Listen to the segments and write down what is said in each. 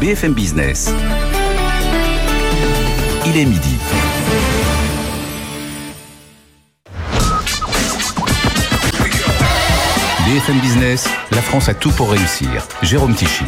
BFM Business. Il est midi. BFM Business, la France a tout pour réussir. Jérôme Tichit.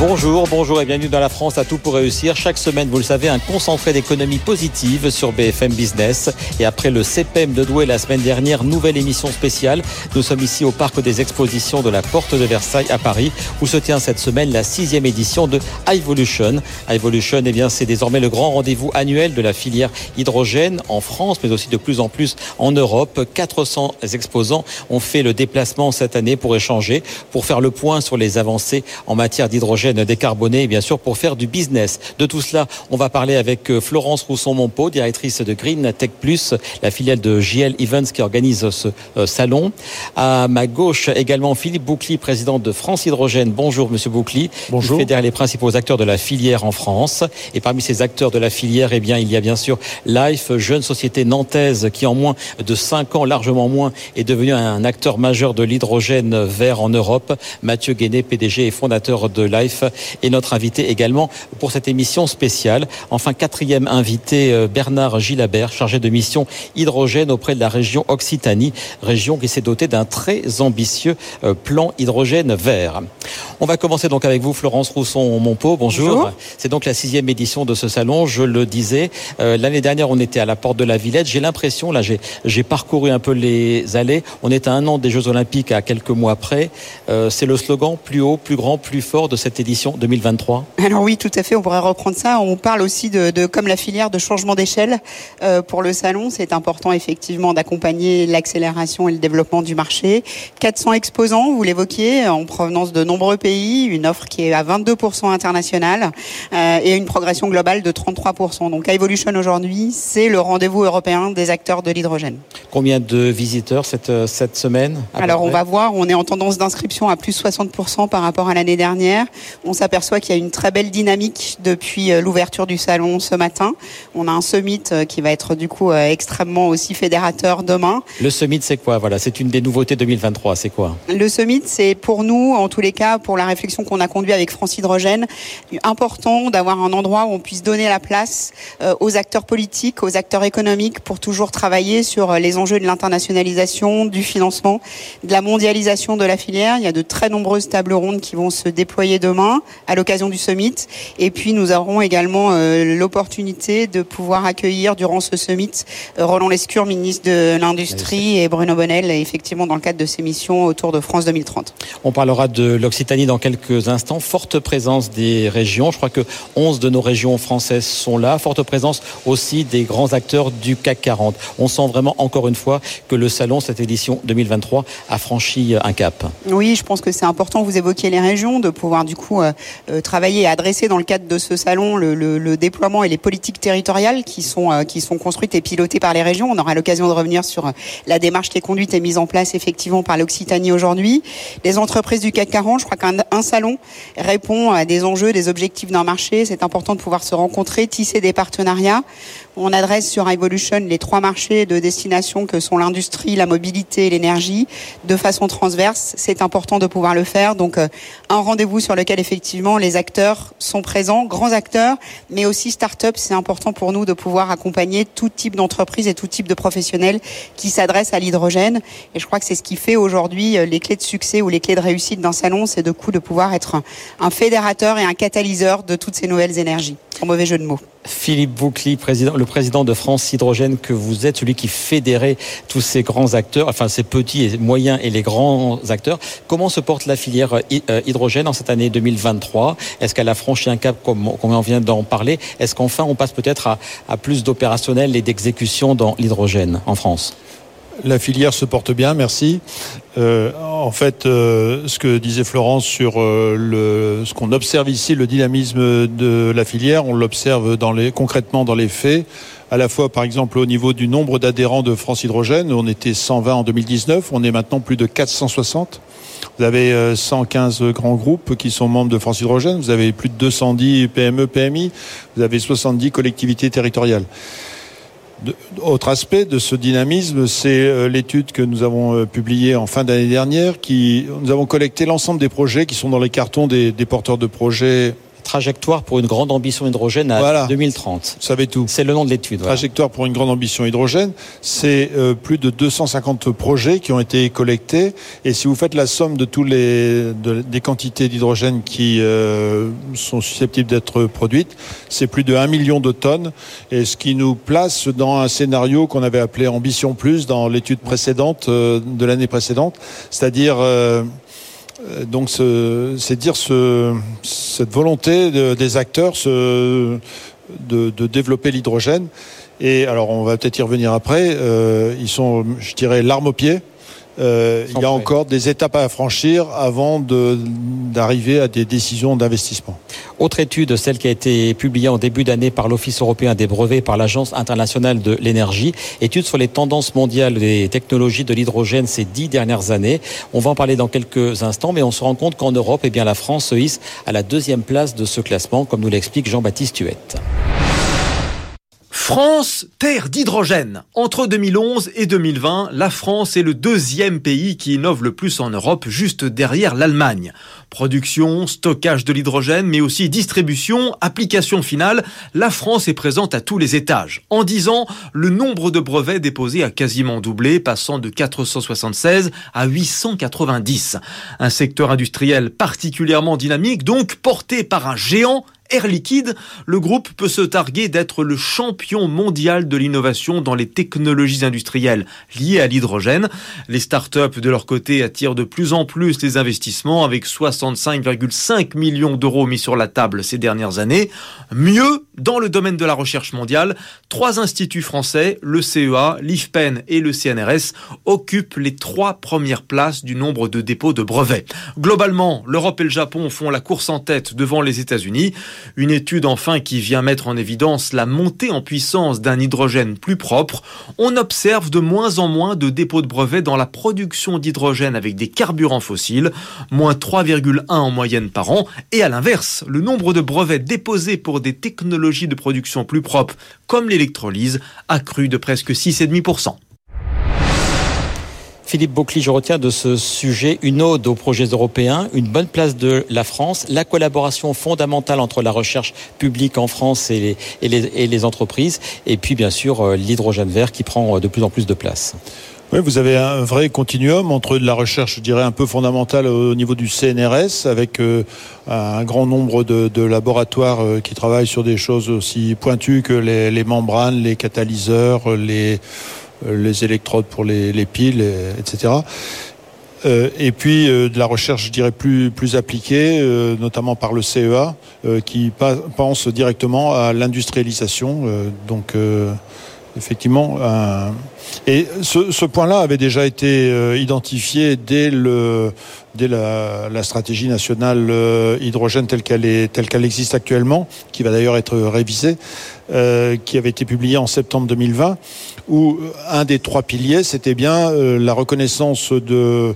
Bonjour, bonjour et bienvenue dans la France à tout pour réussir. Chaque semaine, vous le savez, un concentré d'économie positive sur BFM Business. Et après le CPM de Douai la semaine dernière, nouvelle émission spéciale. Nous sommes ici au Parc des Expositions de la Porte de Versailles à Paris, où se tient cette semaine la sixième édition de Evolution. Evolution, eh bien, c'est désormais le grand rendez-vous annuel de la filière hydrogène en France, mais aussi de plus en plus en Europe. 400 exposants ont fait le déplacement cette année pour échanger, pour faire le point sur les avancées en matière d'hydrogène décarboné, bien sûr, pour faire du business. De tout cela, on va parler avec euh, Florence Rousson-Monpeau, directrice de Green Tech Plus, la filiale de JL Events qui organise ce euh, salon. À ma gauche, également Philippe Boucli, président de France Hydrogène. Bonjour, monsieur Boucli. Bonjour. Il fédère les principaux acteurs de la filière en France. Et parmi ces acteurs de la filière, eh bien, il y a bien sûr Life, jeune société nantaise qui, en moins de 5 ans, largement moins, est devenue un acteur majeur de l'hydrogène vert en Europe. Mathieu Guéné, PDG et fondateur de Life et notre invité également pour cette émission spéciale. Enfin, quatrième invité, euh, Bernard Gilabert, chargé de mission hydrogène auprès de la région Occitanie, région qui s'est dotée d'un très ambitieux euh, plan hydrogène vert. On va commencer donc avec vous, Florence Rousson-Monpeau. Bonjour. Bonjour. C'est donc la sixième édition de ce salon. Je le disais, euh, l'année dernière, on était à la porte de la Villette. J'ai l'impression, là, j'ai parcouru un peu les allées. On est à un an des Jeux Olympiques, à quelques mois près. C'est le slogan plus haut, plus grand, plus fort de cette édition 2023. Alors oui, tout à fait, on pourrait reprendre ça. On parle aussi de, de comme la filière de changement d'échelle euh, pour le salon. C'est important effectivement d'accompagner l'accélération et le développement du marché. 400 exposants, vous l'évoquiez, en provenance de nombreux pays, une offre qui est à 22% internationale euh, et une progression globale de 33%. Donc Evolution aujourd'hui, c'est le rendez-vous européen des acteurs de l'hydrogène. Combien de visiteurs cette, euh, cette semaine Alors on va voir, on est en tendance d'inscription à plus 60% par rapport à l'année dernière. On s'aperçoit qu'il y a une très belle dynamique depuis euh, l'ouverture du salon ce matin. On a un summit euh, qui va être du coup euh, extrêmement aussi fédérateur demain. Le summit, c'est quoi? Voilà, c'est une des nouveautés 2023. C'est quoi? Le summit, c'est pour nous, en tous les cas, pour la réflexion qu'on a conduite avec France Hydrogène, important d'avoir un endroit où on puisse donner la place aux acteurs politiques, aux acteurs économiques pour toujours travailler sur les enjeux de l'internationalisation, du financement, de la mondialisation de la filière. Il y a de très nombreuses tables rondes qui vont se déployer demain à l'occasion du summit. Et puis nous aurons également euh, l'opportunité de pouvoir accueillir durant ce summit euh, Roland Lescure, ministre de l'Industrie, et Bruno Bonnel, effectivement dans le cadre de ses missions autour de France 2030. On parlera de l'Occitanie dans quelques instants. Forte présence des régions. Je crois que 11 de nos régions françaises sont là. Forte présence aussi des grands acteurs du CAC 40. On sent vraiment, encore une fois, que le salon, cette édition 2023, a franchi un cap. Oui, je pense que c'est important. Vous évoquiez les régions, de pouvoir du coup euh, euh, travailler et adresser dans le cadre de ce salon le, déploiement et les politiques territoriales qui sont euh, qui sont construites et pilotées par les régions. On aura l'occasion de revenir sur euh, la démarche qui est conduite et mise en place effectivement par l'Occitanie aujourd'hui. Les entreprises du CAC 40, je crois qu'un un salon répond à des enjeux, des objectifs d'un marché. C'est important de pouvoir se rencontrer, tisser des partenariats. On adresse sur Evolution les trois marchés de destination que sont l'industrie, la mobilité et l'énergie de façon transverse. C'est important de pouvoir le faire. Donc un rendez-vous sur lequel effectivement les acteurs sont présents, grands acteurs, mais aussi start-up. C'est important pour nous de pouvoir accompagner tout type d'entreprise et tout type de professionnels qui s'adressent à l'hydrogène. Et je crois que c'est ce qui fait aujourd'hui euh, les clés de succès ou les clés de réussite d'un salon, c'est de coup de pouvoir être un, fédérateur et un catalyseur de toutes ces nouvelles énergies. Sans mauvais jeu de mots. Philippe Boucli, le président de France Hydrogène, que vous êtes, celui qui fédérait tous ces grands acteurs, enfin ces petits et moyens et les grands acteurs. Comment se porte la filière euh, hy- hydrogène en cette année 2023 Est-ce qu'elle a franchi un cap comme, on vient d'en parler? Est-ce qu'enfin on passe peut-être à, plus d'opérationnel et d'exécution dans l'hydrogène en France? La filière se porte bien, merci. Euh, en fait, euh, ce que disait Florence sur euh, ce qu'on observe ici, le dynamisme de la filière, on l'observe concrètement dans les faits. À la fois, par exemple, au niveau du nombre d'adhérents de France Hydrogène, on était 120 en 2019, on est maintenant plus de 460. Vous avez 115 grands groupes qui sont membres de France Hydrogène, vous avez plus de 210 PME, PMI, vous avez 70 collectivités territoriales. Autre aspect de ce dynamisme, c'est euh, l'étude que nous avons euh, publiée en fin d'année dernière, qui nous avons collecté l'ensemble des projets qui sont dans les cartons des porteurs de projets trajectoire pour une grande ambition hydrogène à 2030. Vous savez tout. C'est le nom de l'étude. Trajectoire pour une grande ambition hydrogène, c'est euh, plus de 250 projets qui ont été collectés. Et si vous faites la somme de tous les des quantités d'hydrogène qui euh, sont susceptibles d'être produites, c'est plus de 1 million de tonnes. Et ce qui nous place dans un scénario qu'on avait appelé Ambition Plus dans l'étude précédente euh, de l'année précédente, c'est-à-dire donc c'est dire ce, cette volonté des acteurs de, de, développer l'hydrogène. Et alors on va peut-être y revenir après. Euh, ils sont, je dirais, l'arme au pied. Euh, il y a encore des étapes à franchir avant d'arriver à des décisions d'investissement. Autre étude, celle qui a été publiée en début d'année par l'Office européen des brevets, par l'Agence internationale de l'énergie, étude sur les tendances mondiales des technologies de l'hydrogène ces dix dernières années. On va en parler dans quelques instants, mais on se rend compte qu'en Europe, eh bien, la France se hisse à la deuxième place de ce classement, comme nous l'explique Jean-Baptiste Huette. France, terre d'hydrogène. Entre 2011 et 2020, la France est le deuxième pays qui innove le plus en Europe, juste derrière l'Allemagne. Production, stockage de l'hydrogène, mais aussi distribution, application finale, la France est présente à tous les étages. En 10 ans, le nombre de brevets déposés a quasiment doublé, passant de 476 à 890. Un secteur industriel particulièrement dynamique, donc porté par un géant Air Liquide, le groupe peut se targuer d'être le champion mondial de l'innovation dans les technologies industrielles liées à l'hydrogène. Les startups, de leur côté, attirent de plus en plus les investissements avec 65,5 millions d'euros mis sur la table ces dernières années. Mieux, dans le domaine de la recherche mondiale, trois instituts français, le CEA, l'IFPEN et le CNRS, occupent les trois premières places du nombre de dépôts de brevets. Globalement, l'Europe et le Japon font la course en tête devant les États-Unis. Une étude enfin qui vient mettre en évidence la montée en puissance d'un hydrogène plus propre. On observe de moins en moins de dépôts de brevets dans la production d'hydrogène avec des carburants fossiles, moins 3,1 en moyenne par an. Et à l'inverse, le nombre de brevets déposés pour des technologies de production plus propres, comme l'électrolyse, a cru de presque 6,5%. Philippe Boucli, je retiens de ce sujet une ode aux projets européens, une bonne place de la France, la collaboration fondamentale entre la recherche publique en France et les, entreprises, et puis bien sûr euh, l'hydrogène vert qui prend euh, de plus en plus de place. Oui, vous avez un vrai continuum entre la recherche, je dirais, un peu fondamentale au niveau du CNRS, avec euh, un grand nombre de, laboratoires qui travaillent sur des choses aussi pointues que les membranes, les catalyseurs, les les électrodes pour les, piles, etc. Euh, et puis euh, de la recherche, je dirais, plus, plus appliquée, notamment par le CEA, qui pense directement à l'industrialisation. donc, effectivement, et ce, point-là avait déjà été identifié dès, le, dès la, stratégie nationale hydrogène telle qu'elle telle qu'elle existe actuellement, qui va d'ailleurs être révisée, qui avait été publiée en septembre 2020 où un des trois piliers, c'était bien euh, la reconnaissance de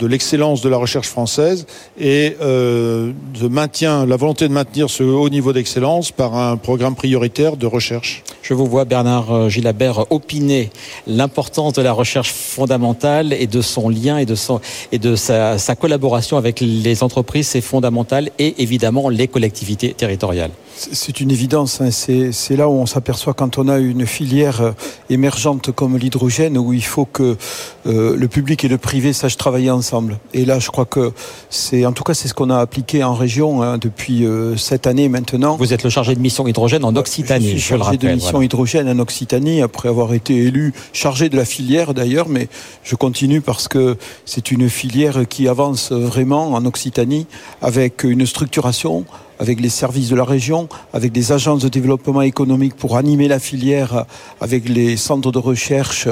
de l'excellence de la recherche française et euh, de maintien, la volonté de maintenir ce haut niveau d'excellence par un programme prioritaire de recherche. Je vous vois, Bernard euh, Gilabert, opiner l'importance de la recherche fondamentale et de son lien et de, son, et de sa, sa collaboration avec les entreprises, c'est fondamental, et évidemment les collectivités territoriales. C'est une évidence. Hein. C'est là où on s'aperçoit quand on a une filière euh, émergente comme l'hydrogène, où il faut que euh, le public et le privé sachent travailler ensemble. Et là, je crois que c'est, en tout cas, c'est ce qu'on a appliqué en région hein, depuis euh, cette année maintenant. Vous êtes le chargé de mission hydrogène en Occitanie, je, je le rappelle. transition hydrogène en Occitanie, après avoir été élu chargé de la filière d'ailleurs, mais je continue parce que c'est une filière qui avance vraiment en Occitanie avec une structuration avec les services de la région, avec des agences de développement économique pour animer la filière, avec les centres de recherche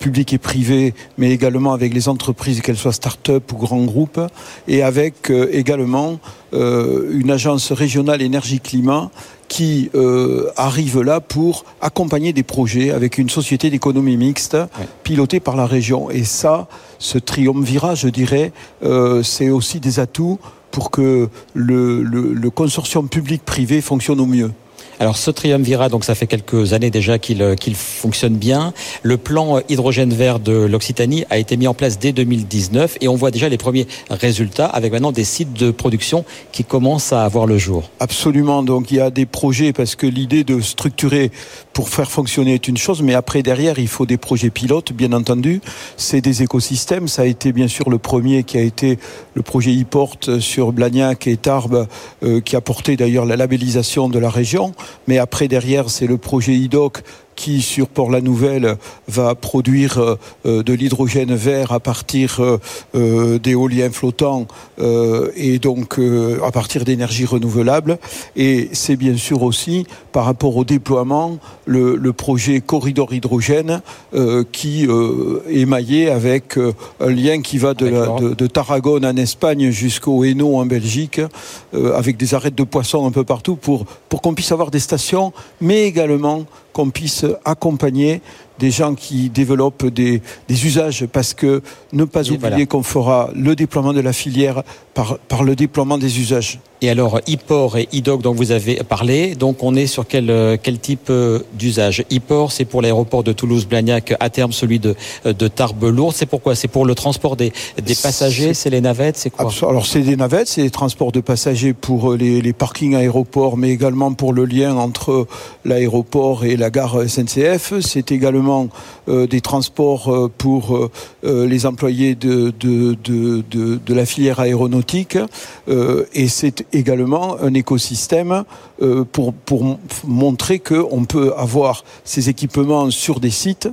publics et privés, mais également avec les entreprises, qu'elles soient start-up ou grands groupes, et avec euh, également euh, une agence régionale énergie-climat qui euh, arrive là pour accompagner des projets avec une société d'économie mixte pilotée par la région. Et ça, ce triumvirat, je dirais, c'est aussi des atouts pour que le, consortium public-privé fonctionne au mieux. Alors ce triumvirat, donc ça fait quelques années déjà qu'il euh, qu'il fonctionne bien. Le plan hydrogène vert de l'Occitanie a été mis en place dès 2019 et on voit déjà les premiers résultats avec maintenant des sites de production qui commencent à avoir le jour. Absolument. Donc il y a des projets parce que l'idée de structurer pour faire fonctionner est une chose, mais après derrière il faut des projets pilotes, bien entendu. C'est des écosystèmes. Ça a été bien sûr le premier qui a été le projet e-port sur Blagnac et Tarbes, euh, qui a porté d'ailleurs la labellisation de la région. Mais après, derrière, c'est le projet IDOC qui, sur Port-la-Nouvelle, va produire euh, euh, de l'hydrogène vert à partir euh, d'éoliens flottants et donc à partir d'énergie renouvelable. Et c'est bien sûr aussi, par rapport au déploiement, le, projet Corridor Hydrogène qui est maillé avec un lien qui va de, de, Tarragone en Espagne jusqu'au Hainaut en Belgique, avec des arrêts de poissons un peu partout pour, pour qu'on puisse avoir des stations, mais également qu'on puisse accompagner des gens qui développent des, usages parce que ne pas oublier qu'on fera le déploiement de la filière par, par le déploiement des usages. Et alors, e-port et e-doc dont vous avez parlé, donc on est sur quel, euh, quel type euh, d'usage? E-port, c'est pour l'aéroport de Toulouse-Blagnac, à terme celui de, euh, de Tarbes-Lourdes. C'est pourquoi? C'est pour le transport des, des passagers, c'est les navettes, c'est quoi? Alors c'est des navettes, c'est des transports de passagers pour les, les parkings aéroports, mais également pour le lien entre l'aéroport et la gare SNCF. C'est également des transports pour les employés de, de, de, de, de la filière aéronautique. et c'est également un écosystème euh, pour, pour montrer qu'on peut avoir ces équipements sur des sites,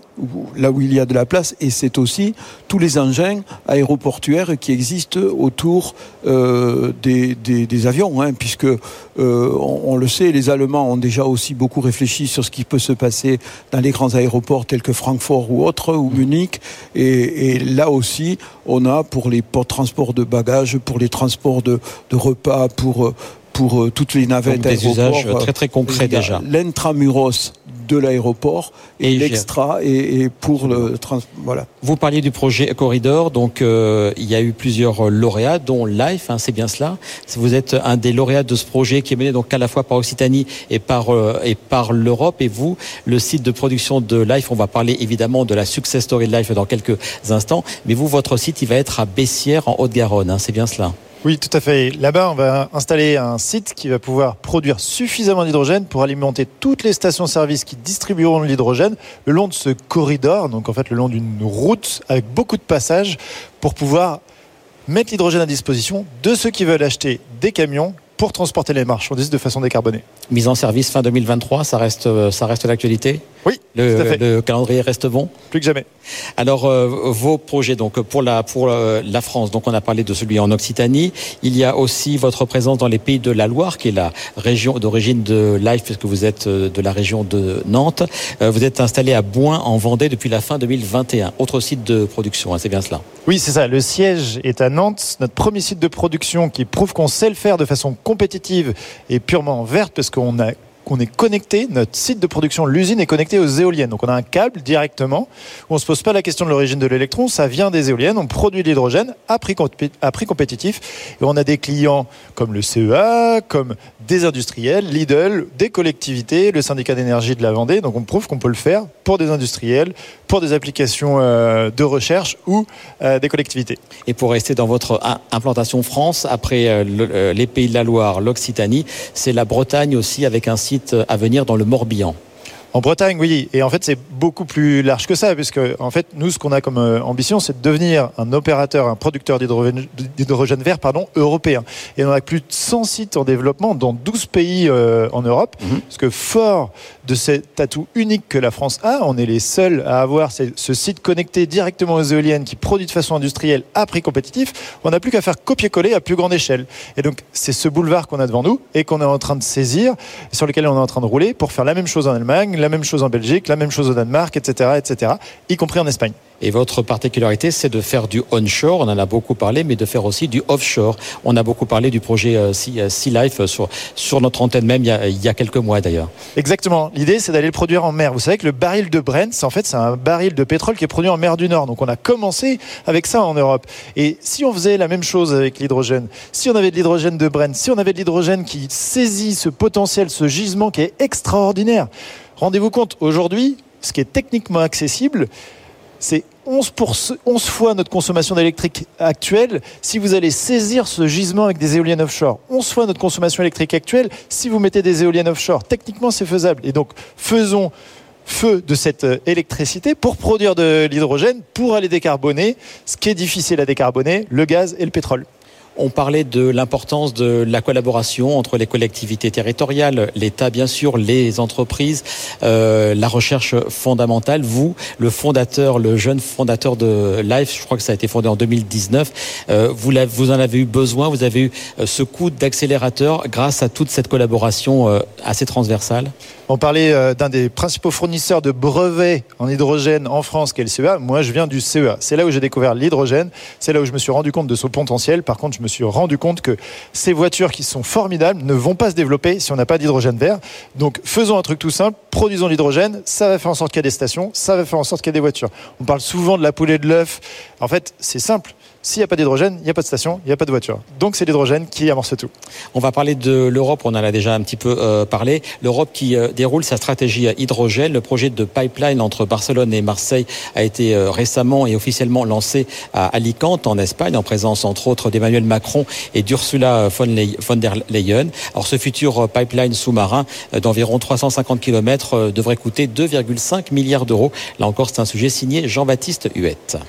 là où il y a de la place, et c'est aussi tous les engins aéroportuaires qui existent autour euh, des, des, avions, hein, puisque euh, on, le sait, les Allemands ont déjà aussi beaucoup réfléchi sur ce qui peut se passer dans les grands aéroports tels que Francfort ou autres, ou Munich, et, et là aussi, on a pour les transports de bagages, pour les transports de, repas, pour pour euh, toutes les navettes des usages très très concrets déjà. L'intramuros de l'aéroport et, l'extra et, pour le trans, voilà. Vous parliez du projet Corridor, donc euh, il y a eu plusieurs lauréats, dont Life, hein, c'est bien cela. Vous êtes un des lauréats de ce projet qui est mené donc à la fois par Occitanie et par euh, et par l'Europe. Et vous, le site de production de Life, on va parler évidemment de la success story de Life dans quelques instants. Mais vous, votre site, il va être à Bessières en Haute-Garonne, hein, c'est bien cela. Oui, tout à fait. Là-bas, on va installer un site qui va pouvoir produire suffisamment d'hydrogène pour alimenter toutes les stations-service qui distribueront l'hydrogène le long de ce corridor, donc en fait le long d'une route avec beaucoup de passages pour pouvoir mettre l'hydrogène à disposition de ceux qui veulent acheter des camions pour transporter les marchandises de façon décarbonée. Mise en service fin 2023, ça reste, euh, ça reste l'actualité Oui, le, tout à fait. le calendrier reste bon Plus que jamais. Alors, euh, vos projets, donc pour la, pour euh, la France, donc on a parlé de celui en Occitanie. Il y a aussi votre présence dans les pays de la Loire, qui est la région d'origine de Life, puisque vous êtes de la région de Nantes. vous êtes installé à Boin, en Vendée, depuis la fin 2021. Autre site de production, hein, c'est bien cela Oui, c'est ça. Le siège est à Nantes, notre premier site de production qui prouve qu'on sait le faire de façon compétitive et purement verte parce qu'on a qu'on est connecté, notre site de production, l'usine est connectée aux éoliennes. Donc on a un câble directement on se pose pas la question de l'origine de l'électron, ça vient des éoliennes, on produit de l'hydrogène à prix, à prix compétitif et on a des clients comme le CEA, comme des industriels, Lidl, des collectivités, le syndicat d'énergie de la Vendée. Donc on prouve qu'on peut le faire pour des industriels, pour des applications euh, de recherche ou euh, des collectivités. Et pour rester dans votre implantation France, après euh, les pays de la Loire, l'Occitanie, c'est la Bretagne aussi avec un site à venir dans le Morbihan. En Bretagne, oui. Et en fait, c'est beaucoup plus large que ça, puisque en fait, nous, ce qu'on a comme euh, ambition, c'est de devenir un opérateur, un producteur d'hydrogène vert, pardon, européen. Et on a plus de 100 sites en développement dans 12 pays euh, en Europe, mhm. parce que fort de cet atout unique que la France a, on est les seuls à avoir ce site connecté directement aux éoliennes qui produit de façon industrielle à prix compétitif. On n'a plus qu'à faire copier-coller à plus grande échelle. Et donc, c'est ce boulevard qu'on a devant nous et qu'on est en train de saisir, sur lequel on est en train de rouler pour faire la même chose en Allemagne, la même chose en Belgique, la même chose au Danemark, etc., etc., y compris en Espagne. Et votre particularité, c'est de faire du onshore, on en a beaucoup parlé, mais de faire aussi du offshore. On a beaucoup parlé du projet euh, Sea euh, Life sur, sur notre antenne même il y a, quelques mois d'ailleurs. Exactement. L'idée, c'est d'aller le produire en mer. Vous savez que le baril de Brent, en fait, c'est un baril de pétrole qui est produit en mer du Nord. Donc on a commencé avec ça en Europe. Et si on faisait la même chose avec l'hydrogène, si on avait de l'hydrogène de Brent, si on avait de l'hydrogène qui saisit ce potentiel, ce gisement qui est extraordinaire, rendez-vous compte, aujourd'hui, ce qui est techniquement accessible, c'est 11, pour 11 fois notre consommation d'électrique actuelle si vous allez saisir ce gisement avec des éoliennes offshore. 11 fois notre consommation électrique actuelle si vous mettez des éoliennes offshore. Techniquement, c'est faisable. Et donc, faisons feu de cette euh, électricité pour produire de l'hydrogène, pour aller décarboner ce qui est difficile à décarboner, le gaz et le pétrole. On parlait de l'importance de la collaboration entre les collectivités territoriales, l'État bien sûr, les entreprises, euh, la recherche fondamentale. Vous, le fondateur, le jeune fondateur de Life, je crois que ça a été fondé en 2019, euh, vous, en avez eu besoin, vous avez eu euh, ce coup d'accélérateur grâce à toute cette collaboration assez transversale on parlait d'un des principaux fournisseurs de brevets en hydrogène en France, qui est le CEA. Moi, je viens du CEA. C'est là où j'ai découvert l'hydrogène. C'est là où je me suis rendu compte de son potentiel. Par contre, je me suis rendu compte que ces voitures qui sont formidables ne vont pas se développer si on n'a pas d'hydrogène vert. Donc faisons un truc tout simple, produisons l'hydrogène, ça va faire en sorte qu'il y ait des stations, ça va faire en sorte qu'il y ait des voitures. On parle souvent de la poule et de l'œuf. En fait, c'est simple. S'il n'y a pas d'hydrogène, il n'y a pas de station, il n'y a pas de voiture. Donc c'est l'hydrogène qui amorce tout. On va parler de l'Europe, on en a déjà un petit peu euh, parlé. L'Europe qui euh, déroule sa stratégie hydrogène. Le projet de pipeline entre Barcelone et Marseille a été euh, récemment et officiellement lancé à Alicante, en Espagne, en présence entre autres d'Emmanuel Macron et d'Ursula von, der Leyen. Alors ce futur pipeline sous-marin d'environ 350 km devrait coûter 2,5 milliards d'euros. Là encore, c'est un sujet signé Jean-Baptiste Huette.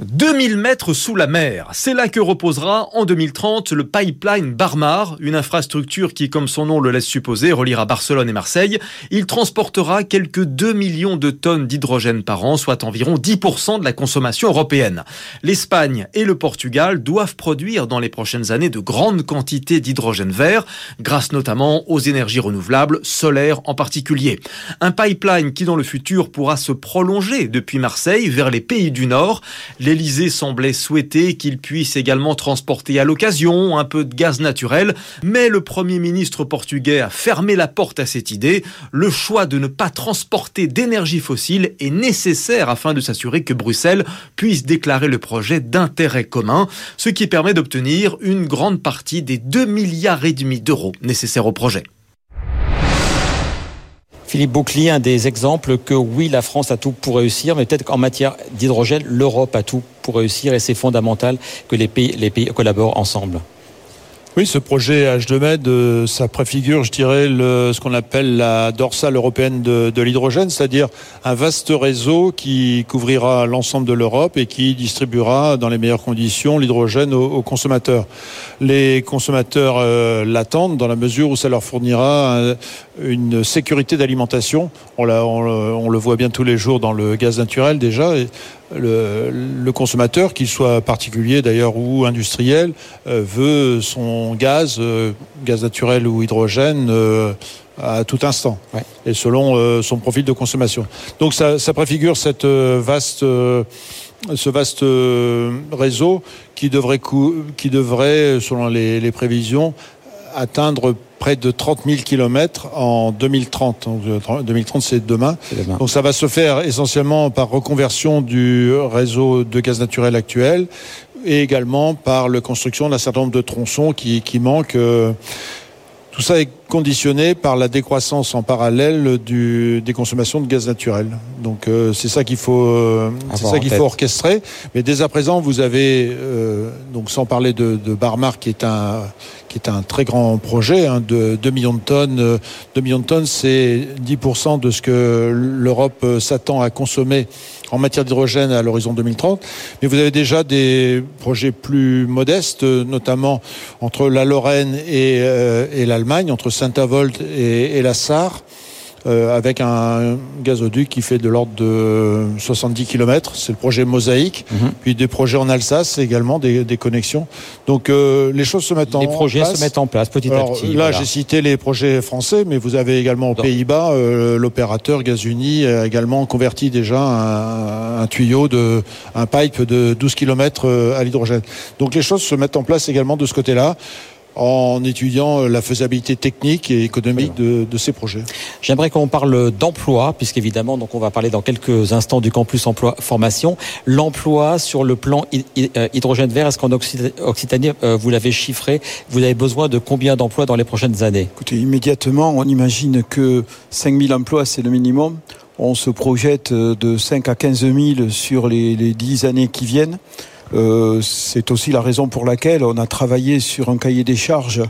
2000 mètres sous la mer, c'est là que reposera en 2030 le pipeline Barmar, une infrastructure qui, comme son nom le laisse supposer, reliera Barcelone et Marseille. Il transportera quelques 2 millions de tonnes d'hydrogène par an, soit environ 10% de la consommation européenne. L'Espagne et le Portugal doivent produire dans les prochaines années de grandes quantités d'hydrogène vert, grâce notamment aux énergies renouvelables, solaires en particulier. Un pipeline qui dans le futur pourra se prolonger depuis Marseille vers les pays du Nord. L'Élysée semblait souhaiter qu'il puisse également transporter à l'occasion un peu de gaz naturel, mais le Premier ministre portugais a fermé la porte à cette idée. Le choix de ne pas transporter d'énergie fossile est nécessaire afin de s'assurer que Bruxelles puisse déclarer le projet d'intérêt commun, ce qui permet d'obtenir une grande partie des 2 milliards d'euros nécessaires au projet. Philippe Bouclier, un des exemples que oui, la France a tout pour réussir, mais peut-être qu'en matière d'hydrogène, l'Europe a tout pour réussir et c'est fondamental que les pays, collaborent ensemble. Oui, ce projet H2Med, euh, ça préfigure, je dirais, ce qu'on appelle la dorsale européenne de, l'hydrogène, c'est-à-dire un vaste réseau qui couvrira l'ensemble de l'Europe et qui distribuera dans les meilleures conditions l'hydrogène aux, consommateurs. Les consommateurs euh, l'attendent dans la mesure où ça leur fournira une sécurité d'alimentation. On, on, on, le voit bien tous les jours dans le gaz naturel déjà. Et le, consommateur, qu'il soit particulier d'ailleurs ou industriel, euh, veut son gaz, euh, gaz naturel ou hydrogène, euh, à tout instant, et selon son profil de consommation. Donc ça, préfigure cette vaste, ce vaste réseau qui devrait, qui devrait selon les prévisions, atteindre près de 30 000 kilomètres en 2030. 2030, c'est demain. Donc ça va se faire essentiellement par reconversion du réseau de gaz naturel actuel et également par la construction d'un certain nombre de tronçons qui, qui manquent. Euh, tout ça est conditionné par la décroissance en parallèle du, des consommations de gaz naturel. Donc euh, c'est ça qu'il faut, euh, c'est ça qu'il faut orchestrer. Mais dès à présent, vous avez euh, donc sans parler de, de Barmar qui est un qui est un très grand projet hein, de 2 millions de tonnes. 2 millions de tonnes, c'est 10% de ce que l'Europe s'attend à consommer en matière d'hydrogène à l'horizon 2030. Mais vous avez déjà des projets plus modestes, notamment entre la Lorraine et, et l'Allemagne, entre Saint-Avold et, et la Sarre. Euh, avec un gazoduc qui fait de l'ordre de 70 km. C'est le projet Mosaïque. Mm -hmm. Puis des projets en Alsace également, des, des connexions. Donc euh, les choses se mettent en place. Les projets se mettent en place petit Alors, à petit. Là, voilà. j'ai cité les projets français, mais vous avez également aux Pays-Bas euh, l'opérateur Gazuni a également converti déjà un, un, tuyau de un pipe de 12 km à l'hydrogène. Donc les choses se mettent en place également de ce côté-là en étudiant la faisabilité technique et économique de, de ces projets. J'aimerais qu'on parle d'emploi, puisqu'évidemment, donc on va parler dans quelques instants du campus emploi formation. L'emploi sur le plan hydrogène vert, est-ce qu'en Occitanie, vous l'avez chiffré, vous avez besoin de combien d'emplois dans les prochaines années? Écoutez, immédiatement, on imagine que 5000 emplois, c'est le minimum. On se projette de 5 à 15 000 sur les, les 10 années qui viennent. Euh, c'est aussi la raison pour laquelle on a travaillé sur un cahier des charges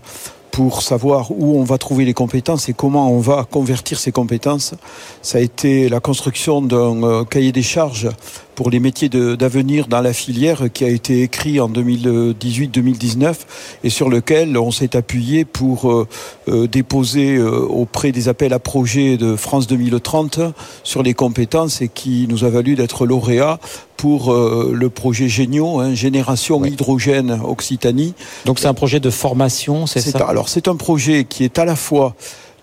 pour savoir où on va trouver les compétences et comment on va convertir ces compétences. Ça a été la construction d'un euh, cahier des charges pour les métiers d'avenir dans la filière qui a été écrit en 2018-2019 et sur lequel on s'est appuyé pour euh, déposer auprès des appels à projets de France 2030 sur les compétences et qui nous a valu d'être lauréat pour euh, le projet Génio, hein, Génération oui. Hydrogène Occitanie. Donc c'est un projet de formation, c'est ça? Alors c'est un projet qui est à la fois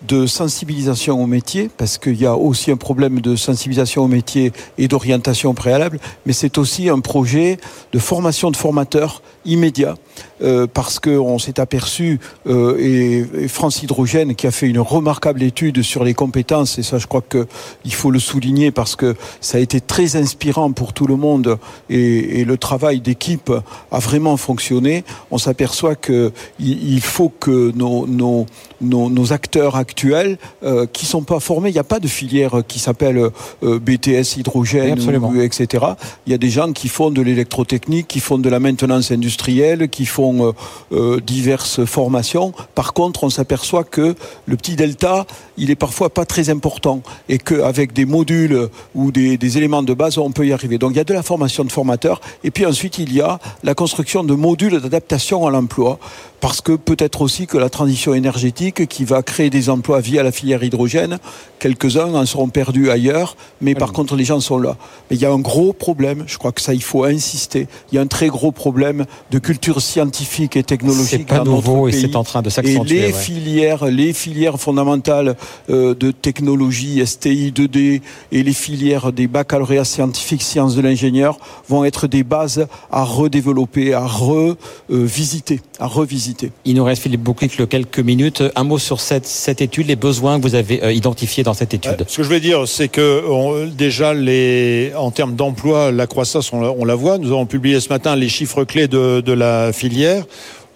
de sensibilisation au métier, parce qu'il y a aussi un problème de sensibilisation au métier et d'orientation préalable, mais c'est aussi un projet de formation de formateurs immédiat, euh, parce qu'on s'est aperçu, euh, et, et, France Hydrogène qui a fait une remarquable étude sur les compétences, et ça je crois qu'il faut le souligner parce que ça a été très inspirant pour tout le monde, et, et le travail d'équipe a vraiment fonctionné, on s'aperçoit qu'il il faut que nos, nos, nos, nos acteurs actuels, euh, qui sont pas formés, il n'y a pas de filière qui s'appelle euh, BTS hydrogène, ou, etc. Il y a des gens qui font de l'électrotechnique, qui font de la maintenance industrielle, qui font euh, euh, diverses formations. Par contre, on s'aperçoit que le petit delta, il est parfois pas très important et qu'avec des modules ou des, des, éléments de base, on peut y arriver. Donc il y a de la formation de formateurs et puis ensuite il y a la construction de modules d'adaptation à l'emploi parce que peut-être aussi que la transition énergétique qui va créer des emplois via la filière hydrogène, quelques-uns en seront perdus ailleurs, mais par contre les gens sont là. Mais il y a un gros problème, je crois que ça il faut insister, il y a un très gros problème de culture scientifique et technologique pas dans nouveau notre pays. et c'est en train de Et s'accentuer. les ouais. filières, les filières fondamentales euh, de technologie, STI 2D et les filières des baccalauréats scientifiques, sciences de l'ingénieur vont être des bases à redévelopper, à revisiter, à revisiter. Il nous reste Philippe Bouclic quelques minutes. Un mot sur cette, cette étude, les besoins que vous avez euh, identifiés dans cette étude. Euh, ce que je veux dire, c'est que on, déjà les, en termes d'emploi, la croissance, on la, on la, voit. Nous avons publié ce matin les chiffres clés de, de la filière.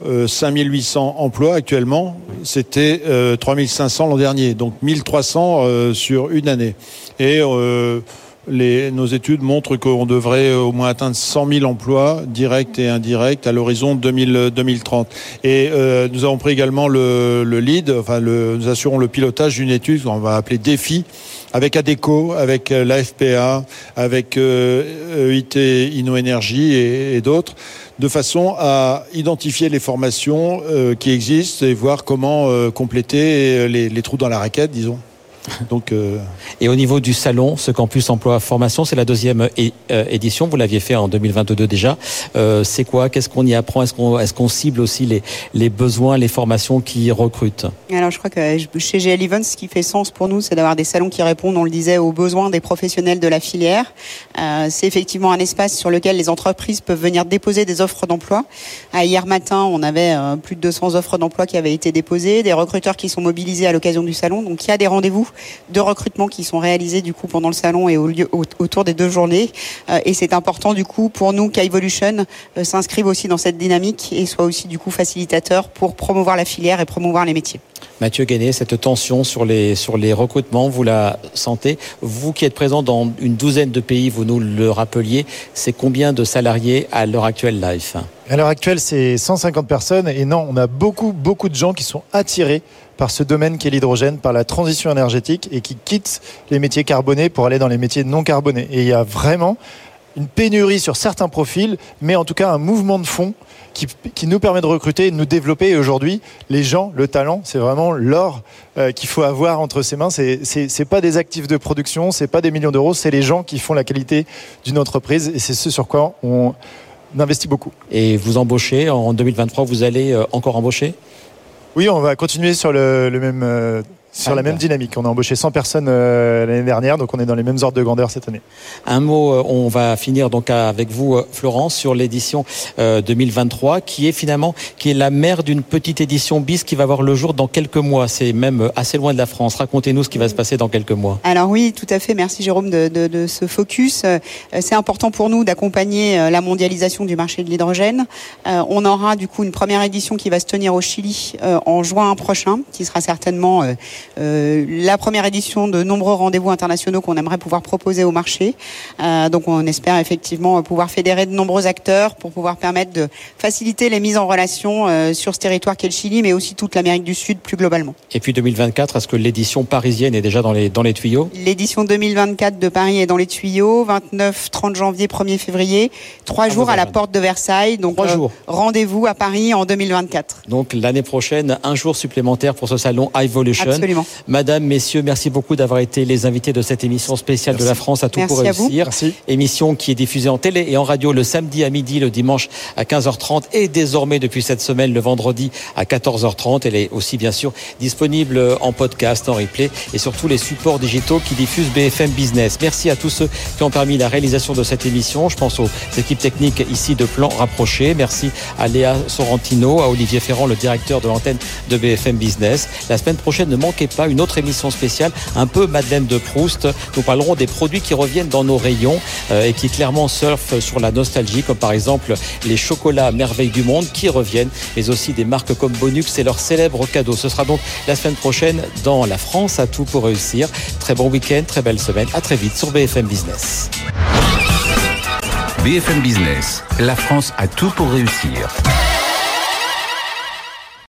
Euh, 5800 emplois actuellement, c'était euh, 3500 l'an dernier, donc 1300 euh, sur une année. Et euh, les, nos études montrent qu'on devrait au moins atteindre 100 000 emplois directs et indirects à l'horizon 2030. Et euh, nous avons pris également le, le lead, enfin le, nous assurons le pilotage d'une étude qu'on va appeler défi avec ADECO, avec euh, l'AFPA, avec euh, EIT InnoEnergie et, et d'autres de façon à identifier les formations euh, qui existent et voir comment euh, compléter les, trous dans la raquette, disons. Donc, euh... Et au niveau du salon, ce campus emploi formation, c'est la deuxième é édition. Vous l'aviez fait en 2022 déjà. Euh, c'est quoi? Qu'est-ce qu'on y apprend? Est-ce qu'on est qu'on cible aussi les, les besoins, les formations qui recrutent? Alors, je crois que chez GL Events, ce qui fait sens pour nous, c'est d'avoir des salons qui répondent, on le disait, aux besoins des professionnels de la filière. Euh, c'est effectivement un espace sur lequel les entreprises peuvent venir déposer des offres d'emploi. Euh, hier matin, on avait euh, plus de 200 offres d'emploi qui avaient été déposées, des recruteurs qui sont mobilisés à l'occasion du salon. Donc, il y a des rendez-vous de recrutement qui sont réalisés du coup pendant le salon et autour des deux journées. Euh, et c'est important du coup pour nous qu'Evolution euh, s'inscrive aussi dans cette dynamique et soit aussi du coup facilitateur pour promouvoir la filière et promouvoir les métiers. Mathieu Guéné, cette tension sur les, recrutements, vous la sentez? Vous qui êtes présent dans une douzaine de pays, vous nous le rappeliez, c'est combien de salariés à l'heure actuelle Life? À l'heure actuelle, c'est 150 personnes et non, on a beaucoup, beaucoup de gens qui sont attirés par ce domaine qui est l'hydrogène, par la transition énergétique et qui quittent les métiers carbonés pour aller dans les métiers non carbonés. Et il y a vraiment une pénurie sur certains profils, mais en tout cas un mouvement de fond qui, nous permet de recruter de nous développer. Et aujourd'hui, les gens, le talent, c'est vraiment l'or euh, qu'il faut avoir entre ses mains. C'est, c'est, pas des actifs de production, c'est pas des millions d'euros, c'est les gens qui font la qualité d'une entreprise et c'est ce sur quoi on investit beaucoup. Et vous embauchez en 2023, vous allez euh, encore embaucher? Oui, on va continuer sur le, le même euh, sur la même dynamique. On a embauché 100 personnes euh, l'année dernière, donc on est dans les mêmes ordres de grandeur cette année. Un mot, euh, on va finir donc avec vous, euh, Florence, sur l'édition 2023, qui est finalement qui est la mère d'une petite édition bis qui va voir le jour dans quelques mois. C'est même assez loin de la France. Racontez-nous ce qui va se passer dans quelques mois. Alors oui, tout à fait. Merci Jérôme de, de, de ce focus. C'est important pour nous d'accompagner la mondialisation du marché de l'hydrogène. On aura du coup une première édition qui va se tenir au Chili en juin prochain, qui sera certainement euh, la première édition de nombreux rendez-vous internationaux qu'on aimerait pouvoir proposer au marché. Euh, donc on espère effectivement pouvoir fédérer de nombreux acteurs pour pouvoir permettre de faciliter les mises en relation euh, sur ce territoire qu'est le Chili, mais aussi toute l'Amérique du Sud plus globalement. Et puis 2024, est-ce que l'édition parisienne est déjà dans les, dans les tuyaux? L'édition 2024 de Paris est dans les tuyaux, 29, 30 janvier, 1er février, trois ah, jours à la porte de Versailles. Donc rendez-vous à Paris en 2024. Donc l'année prochaine, un jour supplémentaire pour ce salon Evolution. Absolument. Madame, messieurs, merci beaucoup d'avoir été les invités de cette émission spéciale de la France à tout pour réussir. Émission qui est diffusée en télé et en radio le samedi à midi, le dimanche à 15h30 et désormais depuis cette semaine le vendredi à 14h30. Elle est aussi bien sûr disponible en podcast, en replay et sur tous les supports digitaux qui diffusent BFM Business. Merci à tous ceux qui ont permis la réalisation de cette émission. Je pense aux équipes techniques ici de plan rapproché. Merci à Léa Sorrentino, à Olivier Ferrand, le directeur de l'antenne de BFM Business. La semaine prochaine, ne manquez pas une autre émission spéciale, un peu Madeleine de Proust. Nous parlerons des produits qui reviennent dans nos rayons euh, et qui clairement surfent sur la nostalgie, comme par exemple les chocolats merveilles du monde qui reviennent, mais aussi des marques comme Bonux et leurs célèbres cadeaux. Ce sera donc la semaine prochaine dans La France à tout pour réussir. Très bon week-end, très belle semaine. À très vite sur BFM Business. BFM Business, la France a tout pour réussir.